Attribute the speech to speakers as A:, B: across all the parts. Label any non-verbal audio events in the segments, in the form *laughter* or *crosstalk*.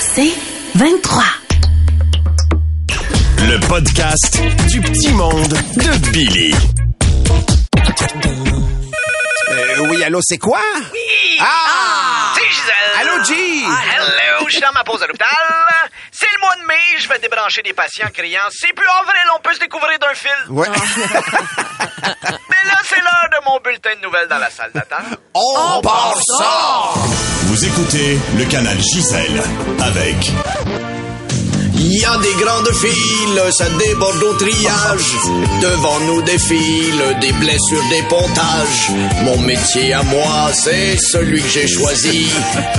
A: C'est 23.
B: Le podcast du petit monde de Billy.
C: Euh, oui, allô, c'est quoi? Ah!
D: C'est Gisèle.
C: Allô, G!
D: Hello, je suis dans ma pause à l'hôpital. C'est le mois de mai, je vais débrancher des patients criant C'est plus avril, on peut se découvrir d'un fil.
C: Ouais. *laughs*
D: Mais là, c'est l'heure de mon bulletin de nouvelles dans la salle d'attente.
C: On part ça!
B: Vous écoutez le canal Gisèle avec
E: Il y a des grandes files, ça déborde au triage. Devant nous défilent des blessures, des pontages. Mon métier à moi, c'est celui que j'ai choisi.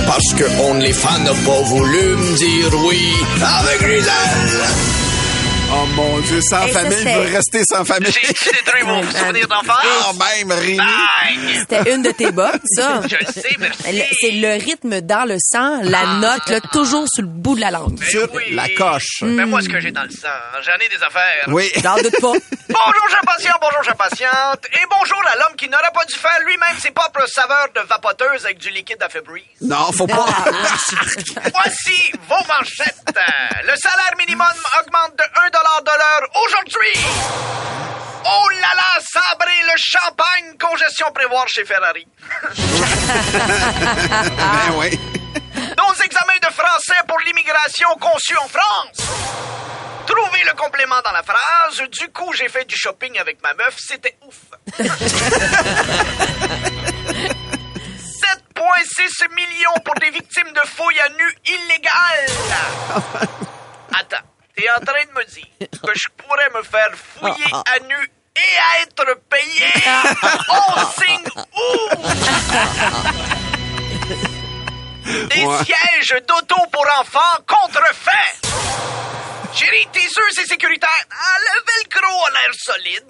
E: Parce que OnlyFans n'a pas voulu me dire oui. Avec Gisèle.
C: Oh mon Dieu, sans
A: Et
C: famille,
A: c'était-
C: vous restez sans famille.
D: J'ai détruit mon souvenir d'enfance.
C: Quand même, Rémi.
A: C'était une de tes bottes, ça. *laughs*
D: Je le sais, merci.
A: C'est le rythme dans le sang, la note, là, toujours sur le bout de la langue.
C: Sur
D: oui.
C: la coche.
D: Mais moi, ce que j'ai dans le sang, j'en ai des affaires.
C: Oui. *laughs*
A: J'en doute pas.
D: Bonjour, chers patients, bonjour, chers. Et bonjour à l'homme qui n'aurait pas dû faire lui-même ses propres saveurs de vapoteuse avec du liquide à Febreze.
C: Non, faut pas. *laughs*
D: Voici vos manchettes. Le salaire minimum augmente de 1 de l'heure aujourd'hui. Oh là là, sabré le champagne, congestion prévoir chez Ferrari. *laughs*
C: ben oui.
D: Nos examens de français pour l'immigration conçus en France. Trouvez le complément dans la phrase. Du coup, j'ai fait du shopping avec ma meuf. C'était ouf. *laughs* 7,6 millions pour des victimes de fouilles à nu illégales. Attends, t'es en train de me dire que je pourrais me faire fouiller à nu et à être payé? On signe où? Des
C: Ouais.
D: sièges d'auto pour enfants contrefaits. Chérie, t'es sûr c'est sécuritaire? Ah, le velcro a l'air solide.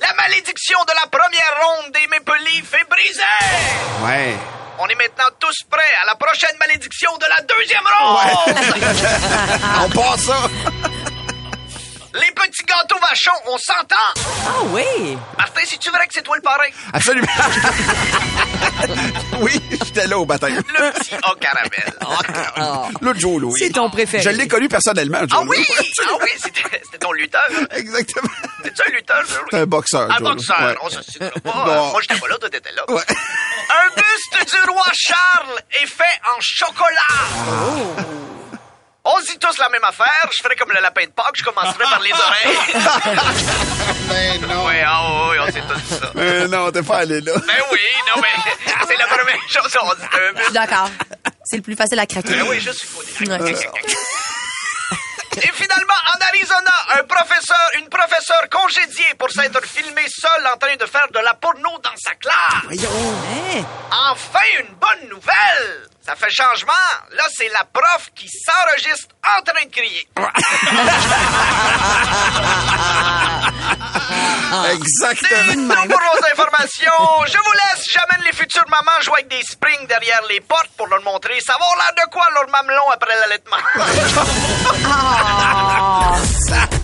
D: La malédiction de la première ronde des Maple Leafs est brisée.
C: Ouais.
D: On est maintenant tous prêts à la prochaine malédiction de la deuxième ronde. *laughs*
C: On passe ça. *laughs*
D: Les petits gâteaux vachons, on s'entend?
A: Ah oui!
D: Martin, si tu vrai que c'est toi le parrain?
C: Absolument. *laughs* oui, j'étais là au baptême.
D: Le petit A caramel. *laughs*
C: L'autre Joe Louis.
A: C'est ton préféré.
C: Je l'ai connu personnellement, Joe
D: Ah oui!
C: Louis.
D: Ah oui, c'était ton lutteur.
C: Exactement.
D: C'est-tu un lutteur, ça?
C: C'est un boxeur,
D: Un
C: Joe Louis.
D: boxeur.
C: Ouais.
D: On se citera pas.
C: Bon.
D: Moi, j'étais pas là, toi, t'étais là.
C: Ouais.
D: Un buste du roi Charles est fait en chocolat. On se dit tous la même affaire. Je ferai comme le lapin de Pâques. Je commencerai par les oreilles.
C: Ben non.
D: oui, ah oui, on sait tous ça.
C: Euh, non, t'es pas allé là.
D: Ben oui, non, mais c'est la première chose qu'on dit
A: Je suis d'accord. C'est le plus facile à craquer.
D: Ben oui, je suis fou.
A: Ouais.
D: Et finalement, en Arizona, un professeur, une professeure congédiée pour s'être filmée seule en train de faire de la porno dans sa classe.
A: Hein?
D: Enfin, une bonne nouvelle! Ça fait changement. Là, c'est la prof qui s'enregistre en train de crier. C'est *laughs*
C: Exactement.
D: tout pour vos informations. Je vous laisse. J'amène les futures mamans jouer avec des springs derrière les portes pour leur montrer ça va l'air de quoi leur mamelon après l'allaitement. *laughs* *laughs*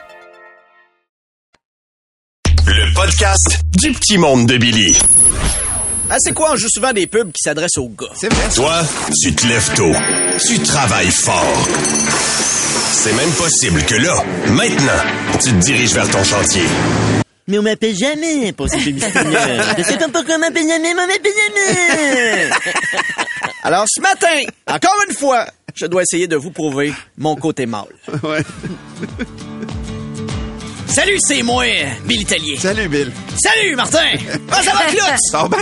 B: Le podcast du petit monde de Billy.
E: Ah, c'est quoi, on joue souvent des pubs qui s'adressent aux gars?
C: C'est vrai.
B: Toi, tu te lèves tôt. Tu travailles fort. C'est même possible que là, maintenant, tu te diriges vers ton chantier.
F: Mais on m'appelle jamais pour ces *laughs* publicitaires. Je sais pas pourquoi on m'appelle jamais, mais on m'appelle jamais.
D: Alors, ce matin, encore une fois, je dois essayer de vous prouver mon côté mâle. *laughs* Salut, c'est moi, Bill Tellier.
C: Salut, Bill.
D: Salut, Martin! *laughs* Comment ça va, Clout?
C: Bien.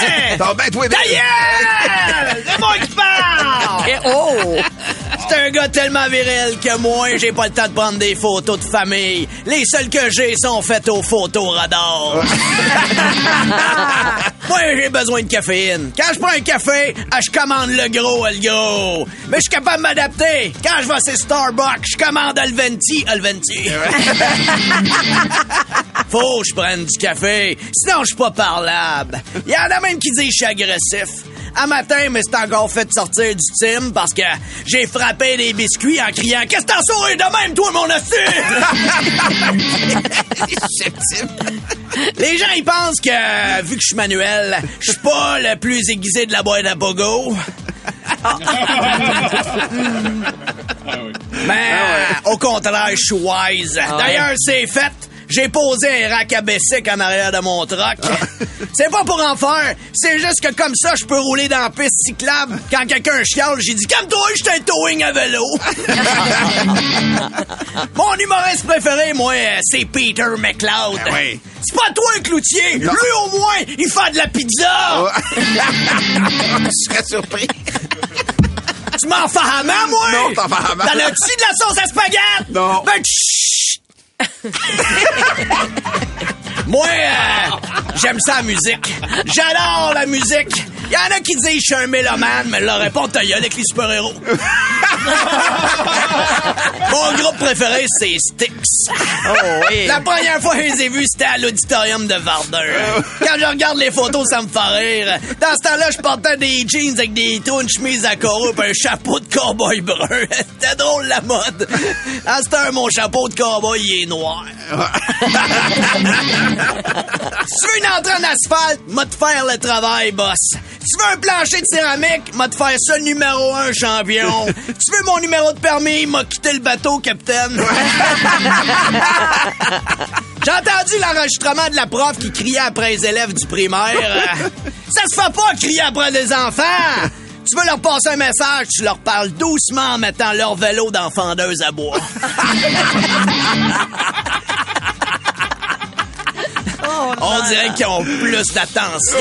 D: Hey!
C: T'as bien, toi, Bill?
D: Gueule! C'est moi qui parle!
A: Eh, oh!
D: C'est un gars tellement viril que moi, j'ai pas le temps de prendre des photos de famille. Les seules que j'ai sont faites au photoradar. *laughs* moi, j'ai besoin de caféine. Quand je prends un café, ah, je commande le gros, le gros. Mais je suis capable de m'adapter. Quand je vais chez Starbucks, je commande le venti, le venti. *laughs* Faut que je prenne du café, sinon je suis pas parlable. Il y en a même qui disent que je suis agressif. Un matin, mais c'est encore fait de sortir du team parce que j'ai frappé des biscuits en criant « Qu'est-ce que t'en souris de même, toi, mon hostie? *laughs* » Les gens, ils pensent que, vu que je suis manuel, je suis pas le plus aiguisé de la boîte à pogo. Mais, au contraire, je suis wise. D'ailleurs, c'est fait. J'ai posé un rack à Bessic en arrière de mon truck. *laughs* C'est pas pour en faire. C'est juste que comme ça, je peux rouler dans la piste cyclable. Quand quelqu'un chiale, j'ai dit, comme toi, j'étais un towing à vélo. *laughs* Mon humoriste préféré, moi, c'est Peter McLeod.
C: oui.
D: C'est pas toi, un cloutier. Lui, au moins, il fait de la pizza. *laughs*
C: Je serais surpris.
D: Tu m'en fais à main, moi?
C: Non, t'en fais à main.
D: T'en as-tu de la sauce à spaghetti?
C: Non.
D: Ben, chut! Moi, euh, j'aime ça la musique. J'adore la musique. Il y en a qui disent je suis un mélomane, mais leur répondre ta gueule avec les super-héros. *laughs* Mon groupe préféré, c'est Styx. La première fois que je les ai vus, c'était à l'auditorium de Verdun. Quand je regarde les photos, ça me fait rire. Dans ce temps-là, je portais des jeans avec des trous, une chemise à carreaux et un chapeau de cowboy brun. *laughs* C'était drôle, la mode. À cette heure, mon chapeau de cowboy, il est noir. *laughs* Si tu veux une entrée en asphalte, m'a te faire le travail, boss. Tu veux un plancher de céramique, m'a te faire ça numéro un champion. *laughs* tu veux mon numéro de permis, m'a quitté le bateau, capitaine. *laughs* J'ai entendu l'enregistrement de la prof qui criait après les élèves du primaire. *laughs* Ça se fait pas crier après des enfants. Tu veux leur passer un message, tu leur parles doucement en mettant leur vélo dans fendeuse à bois. On dirait qu'ils ont plus d'attention.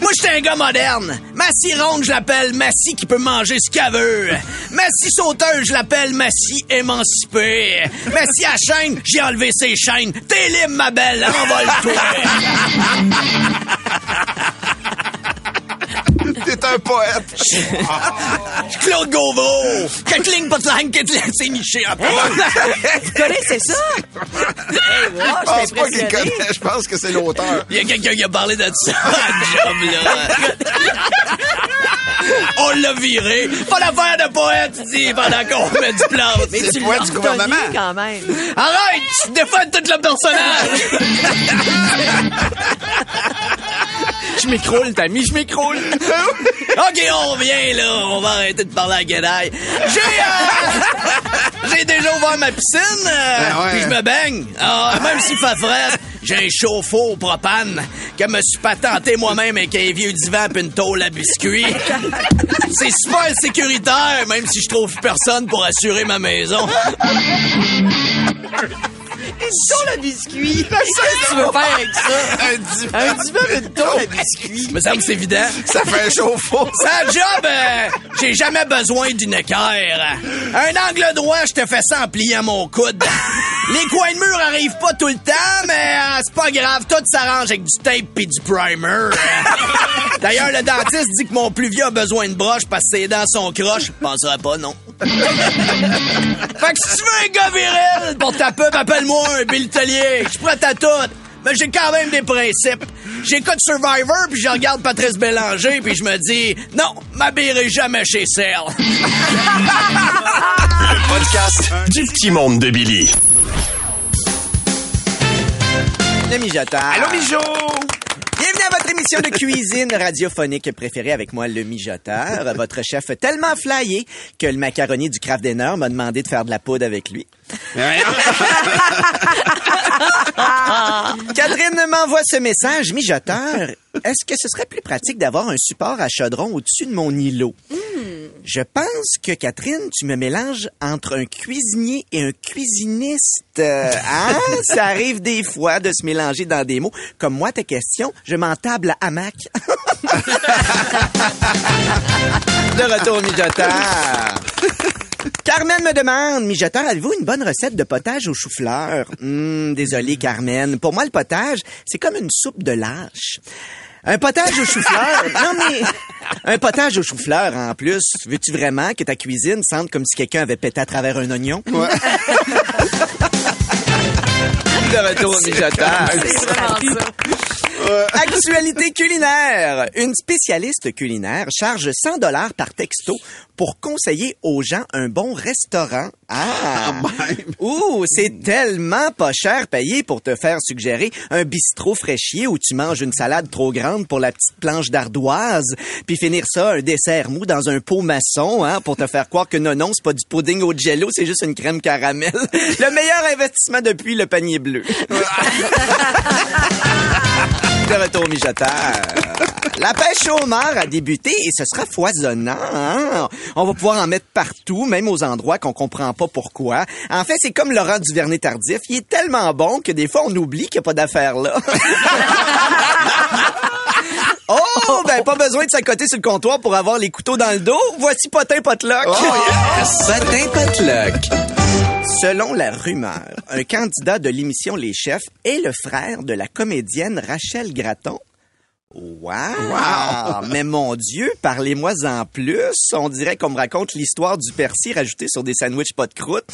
D: Moi, j'étais un gars moderne. Massy ronde, je l'appelle Massy qui peut manger ce qu'elle veut. Massy sauteuse, je l'appelle Massy émancipée. Massy à chaîne, j'ai enlevé ses chaînes. T'es libre, ma belle, envole-toi. *laughs*
C: Un poète. *laughs*
D: Claude Gauvreau. Kathleen Potlang, Kathleen, c'est niché en
A: Vous *laughs* connaissez ça? Hey, wow,
C: Je pense pas qu'il connaît. Je pense que c'est l'auteur.
D: Il y a quelqu'un qui a parlé de ça *laughs* job, là. On l'a viré. Pas l'affaire de poète, tu dis, pendant qu'on met du plan.
A: Mais
C: C'est
A: tu
C: le poète du gouvernement.
A: quand même.
D: Arrête! Tu défends tout le personnage!
A: Je m'écroule, Tammy, je m'écroule.
D: OK, on revient, là. On va arrêter de parler à Guédaille. J'ai, euh, *laughs* j'ai déjà ouvert ma piscine, euh,
C: Ah ouais.
D: puis je me baigne. Ah, même s'il fait frais, j'ai un chauffe-eau au propane que me suis patenté moi-même avec un vieux divan puis une tôle à biscuits. C'est super sécuritaire, même si je trouve personne pour assurer ma maison.
A: Une à biscuit. Qu'est-ce que tu veux faire avec ça?
C: Un divan.
A: Un divan avec une à
D: semble que c'est évident.
C: Ça fait un chauffe-eau.
D: Ça job, euh, j'ai jamais besoin d'une équerre. Un angle droit, je te fais ça en pliant mon coude. Les coins de mur arrivent pas tout le temps, mais euh, c'est pas grave, tout s'arrange avec du tape et du primer. D'ailleurs, le dentiste dit que mon plus vieux a besoin de broche parce que ses dents sont croches. Je penserais pas, non. *laughs* fait que si tu veux un gars viril pour ta pub, appelle-moi un Bill Tellier. Je suis prêt à tout. Mais j'ai quand même des principes. J'écoute Survivor, puis je regarde Patrice Bélanger, puis je me dis, non, m'habillerai jamais chez Cell. *laughs*
B: Le podcast du petit monde de Billy.
D: Le mijoteur.
C: Allô, Bijou?
D: Votre émission de cuisine radiophonique préférée avec moi, le mijoteur, votre chef tellement flyé que le macaroni du Kraft Dinner m'a demandé de faire de la poudre avec lui. *laughs* Catherine m'envoie ce message, mijoteur. Est-ce que ce serait plus pratique d'avoir un support à chaudron au-dessus de mon îlot? Je pense que, Catherine, tu me mélanges entre un cuisinier et un cuisiniste. Euh, *laughs* hein? Ça arrive des fois de se mélanger dans des mots. Comme moi, ta question, je m'en table à hamac. *laughs* de retour mijoteur. Carmen me demande, mijoteur, avez-vous une bonne recette de potage au chou-fleur? Hmm, désolé, Carmen. Pour moi, le potage, c'est comme une soupe de lâche. Un potage au chou-fleur? *laughs* Non, mais un potage au chou-fleur, en plus. Veux-tu vraiment que ta cuisine sente comme si quelqu'un avait pété à travers un oignon? Ouais. *laughs* de retour au mijoteur. Actualité culinaire. Une spécialiste culinaire charge 100 dollars par texto pour conseiller aux gens un bon restaurant. Ah! Ouh, c'est tellement pas cher payé pour te faire suggérer un bistrot fraîchier où tu manges une salade trop grande pour la petite planche d'ardoise, puis finir ça un dessert mou dans un pot maçon, hein, pour te faire croire que non, non, c'est pas du pudding au jello, c'est juste une crème caramel. Le meilleur investissement depuis le panier bleu. *laughs* De retour au mijoteur. *laughs* La pêche au mar a débuté et ce sera foisonnant. hein? On va pouvoir en mettre partout, même aux endroits qu'on comprend pas pourquoi. En fait, c'est comme Laurent Duvernay tardif. Il est tellement bon que des fois, on oublie qu'il n'y a pas d'affaire là. *laughs* Oh, ben pas besoin de s'accoter sur le comptoir pour avoir les couteaux dans le dos. Voici Potin Potluck.
C: Oh, yes!
D: Potin Potluck. Selon la rumeur, un candidat de l'émission Les Chefs est le frère de la comédienne Rachel Gratton. Wow! Mais mon Dieu, parlez-moi en plus. On dirait qu'on me raconte l'histoire du persil rajouté sur des sandwichs pas de croûte.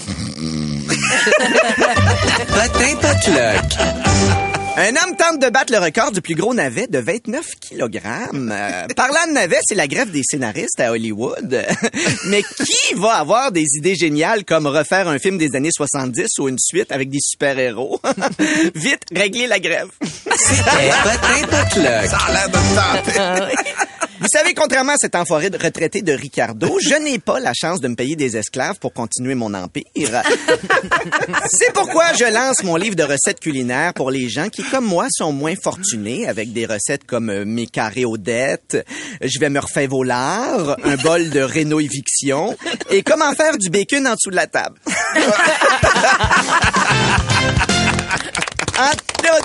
D: Potluck. Un homme tente de battre le record du plus gros navet de 29 kg. Euh, parlant de navet, c'est la grève des scénaristes à Hollywood. *laughs* Mais qui va avoir des idées géniales comme refaire un film des années 70 ou une suite avec des super-héros? *laughs* Vite, réglez la grève. C'était.
C: Ça a l'air de me tenter.
D: Vous savez, contrairement à cet enfoiré de retraité de Ricardo, je n'ai pas la chance de me payer des esclaves pour continuer mon empire. *laughs* C'est pourquoi je lance mon livre de recettes culinaires pour les gens qui, comme moi, sont moins fortunés avec des recettes comme euh, mes carrés aux dettes, je vais me refaire volard, un bol de Renault Eviction et comment faire du bacon en dessous de la table. *laughs*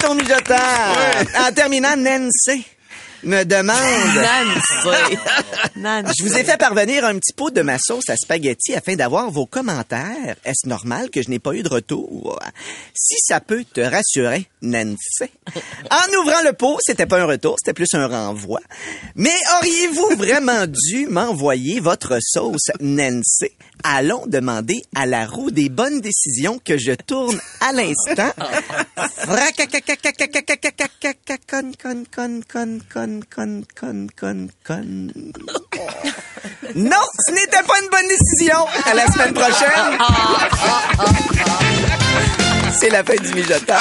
D: En, mijoteur. En terminant, Nancy me demande...
A: Nancy. *laughs* Nancy.
D: Je vous ai fait parvenir un petit pot de ma sauce à spaghetti afin d'avoir vos commentaires. Est-ce normal que je n'ai pas eu de retour? Si ça peut te rassurer, Nancy. En ouvrant le pot, c'était pas un retour, c'était plus un renvoi. Mais auriez-vous vraiment dû m'envoyer votre sauce, Nancy? Allons demander à la roue des bonnes décisions que je tourne à l'instant. Con, con, con, con, con, con, con, con, con. Non, ce n'était pas une bonne décision. À la semaine prochaine. C'est la fin du mijoteur.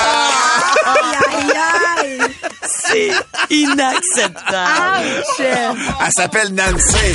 A: C'est inacceptable.
C: Elle s'appelle Nancy.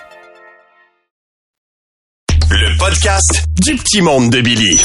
B: Le podcast du petit monde de Billy.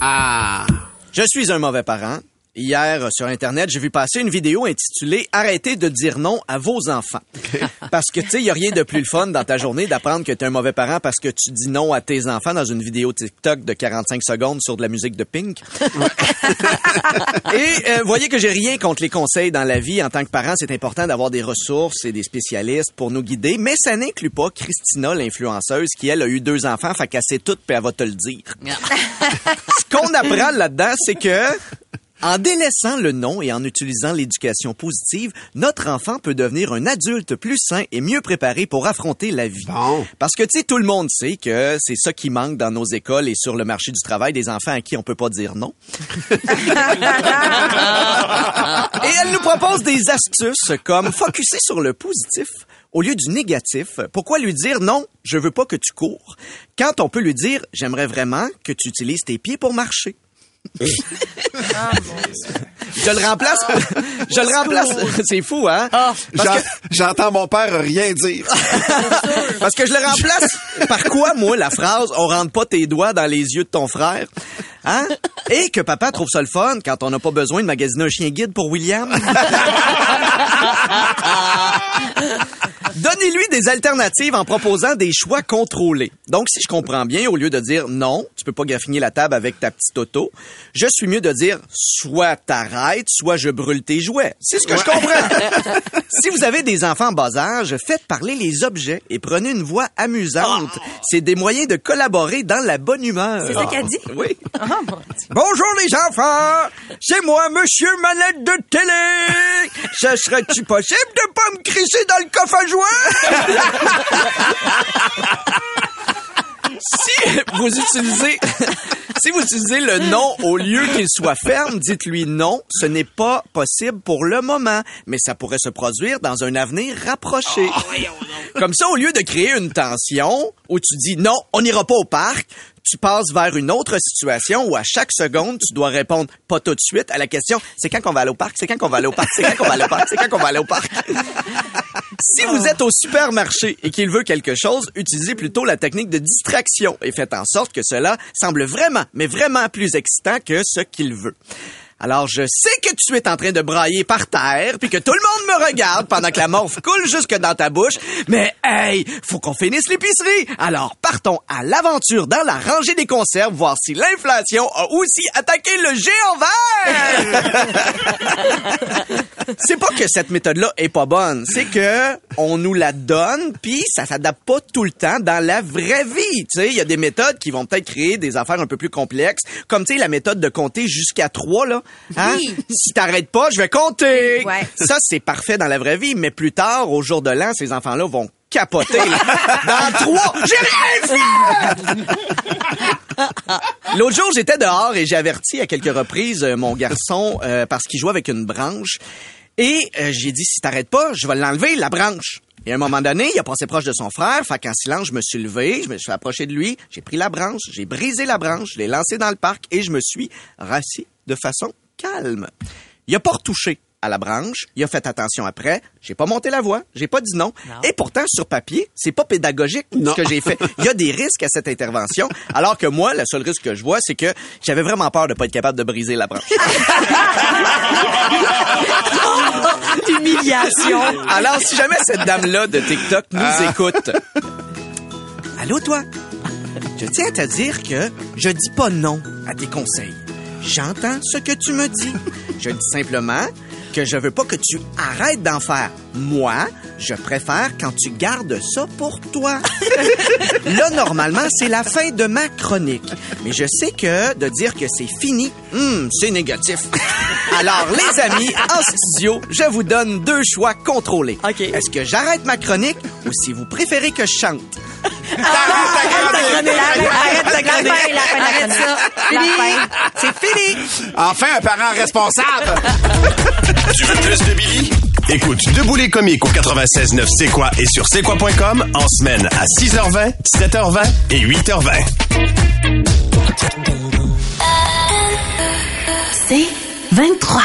D: Ah, je suis un mauvais parent Hier, sur Internet, j'ai vu passer une vidéo intitulée Arrêtez de dire non à vos enfants. *laughs* Parce que, tu sais, il y a rien de plus le fun dans ta journée d'apprendre que tu es un mauvais parent parce que tu dis non à tes enfants dans une vidéo TikTok de 45 secondes sur de la musique de Pink. *laughs* et euh, voyez que j'ai rien contre les conseils dans la vie. En tant que parent, c'est important d'avoir des ressources et des spécialistes pour nous guider. Mais ça n'inclut pas Christina, l'influenceuse, qui, elle, a eu deux enfants, fait qu'elle sait tout, puis elle va te le dire. *laughs* Ce qu'on apprend là-dedans, c'est que en délaissant le non et en utilisant l'éducation positive, notre enfant peut devenir un adulte plus sain et mieux préparé pour affronter la vie. Parce que, tu sais, tout le monde sait que c'est ça qui manque dans nos écoles et sur le marché du travail, des enfants à qui on peut pas dire non. *laughs* et elle nous propose des astuces comme focuser sur le positif au lieu du négatif. Pourquoi lui dire non, je veux pas que tu cours, quand on peut lui dire j'aimerais vraiment que tu utilises tes pieds pour marcher. Je le remplace. Je le remplace. C'est fou, hein? Que-
C: J'entends mon père rien dire. *laughs*
D: Parce que je le remplace par quoi, moi, la phrase « on rentre pas tes doigts dans les yeux de ton frère ». Hein? Et que papa trouve ça le fun quand on n'a pas besoin de magasiner un chien guide pour William? *laughs* Donnez-lui des alternatives en proposant des choix contrôlés. Donc, si je comprends bien, au lieu de dire non, tu peux pas graffiner la table avec ta petite auto, je suis mieux de dire soit t'arrêtes, soit je brûle tes jouets. C'est ce que je comprends. *laughs* si vous avez des enfants en bas âge, faites parler les objets et prenez une voix amusante. C'est des moyens de collaborer dans la bonne humeur.
G: C'est ça qu'elle dit?
D: Oui. Bonjour les enfants, c'est moi, Monsieur Manette de télé. Ça serait-tu possible de pas me crisser dans le coffre à jouets? si vous utilisez, si vous utilisez le non au lieu qu'il soit ferme, dites-lui non, ce n'est pas possible pour le moment, mais ça pourrait se produire dans un avenir rapproché. Comme ça, au lieu de créer une tension où tu dis non, on n'ira pas au parc, tu passes vers une autre situation où à chaque seconde, tu dois répondre pas tout de suite à la question c'est quand qu'on va aller au parc, c'est quand qu'on va aller au parc, c'est quand qu'on va aller au parc, c'est quand qu'on va aller au parc. *laughs* Si vous êtes au supermarché et qu'il veut quelque chose, utilisez plutôt la technique de distraction et faites en sorte que cela semble vraiment, mais vraiment plus excitant que ce qu'il veut. Alors, je sais que tu es en train de brailler par terre, puis que tout le monde me regarde pendant que la morve *laughs* coule jusque dans ta bouche, mais hey, faut qu'on finisse l'épicerie. Alors, partons à l'aventure dans la rangée des conserves, voir si l'inflation a aussi attaqué le géant vert. *laughs* c'est pas que cette méthode-là est pas bonne, c'est que on nous la donne, puis ça s'adapte pas tout le temps dans la vraie vie. Tu sais, il y a des méthodes qui vont peut-être créer des affaires un peu plus complexes, comme tu sais la méthode de compter jusqu'à trois là. Hein?
G: Oui.
D: Si t'arrêtes pas, je vais compter.
G: Ouais.
D: Ça c'est parfait dans la vraie vie, mais plus tard, au jour de l'an, ces enfants-là vont capoter. *laughs* Dans trois, j'ai rien fait! L'autre jour, j'étais dehors et j'ai averti à quelques reprises euh, mon garçon euh, parce qu'il jouait avec une branche. Et euh, j'ai dit, si t'arrêtes pas, je vais l'enlever, la branche. Et à un moment donné, il a passé proche de son frère, fait qu'en silence, je me suis levé, je me suis approché de lui, j'ai pris la branche, j'ai brisé la branche, je l'ai lancé dans le parc et je me suis rassis de façon calme. Il a pas retouché à la branche, il a fait attention après, j'ai pas monté la voix, j'ai pas dit non. Et pourtant, sur papier, c'est pas pédagogique ce que j'ai fait. Il y a des risques à cette intervention, alors que moi, le seul risque que je vois, c'est que j'avais vraiment peur de pas être capable de briser la branche. *laughs*
G: Humiliation.
D: Alors, si jamais cette dame-là de TikTok nous écoute, allô toi, je tiens à te dire que je dis pas non à tes conseils. J'entends ce que tu me dis. Je dis simplement que je veux pas que tu arrêtes d'en faire. Moi, je préfère quand tu gardes ça pour toi. *laughs* Là, normalement, c'est la fin de ma chronique. Mais je sais que de dire que c'est fini, hmm, c'est négatif. *laughs* Alors, les amis, en studio, je vous donne deux choix contrôlés. Est-ce que j'arrête ma chronique ou si vous préférez que je chante?
G: Arrête. Arrête ça.
D: C'est fini.
C: Enfin, un parent responsable.
B: Tu veux plus de Billy? Écoute Debout les comiques au 96.9 C'est quoi et sur c'est quoi.com en semaine à 6h20, 7h20 et 8h20.
H: C'est 23.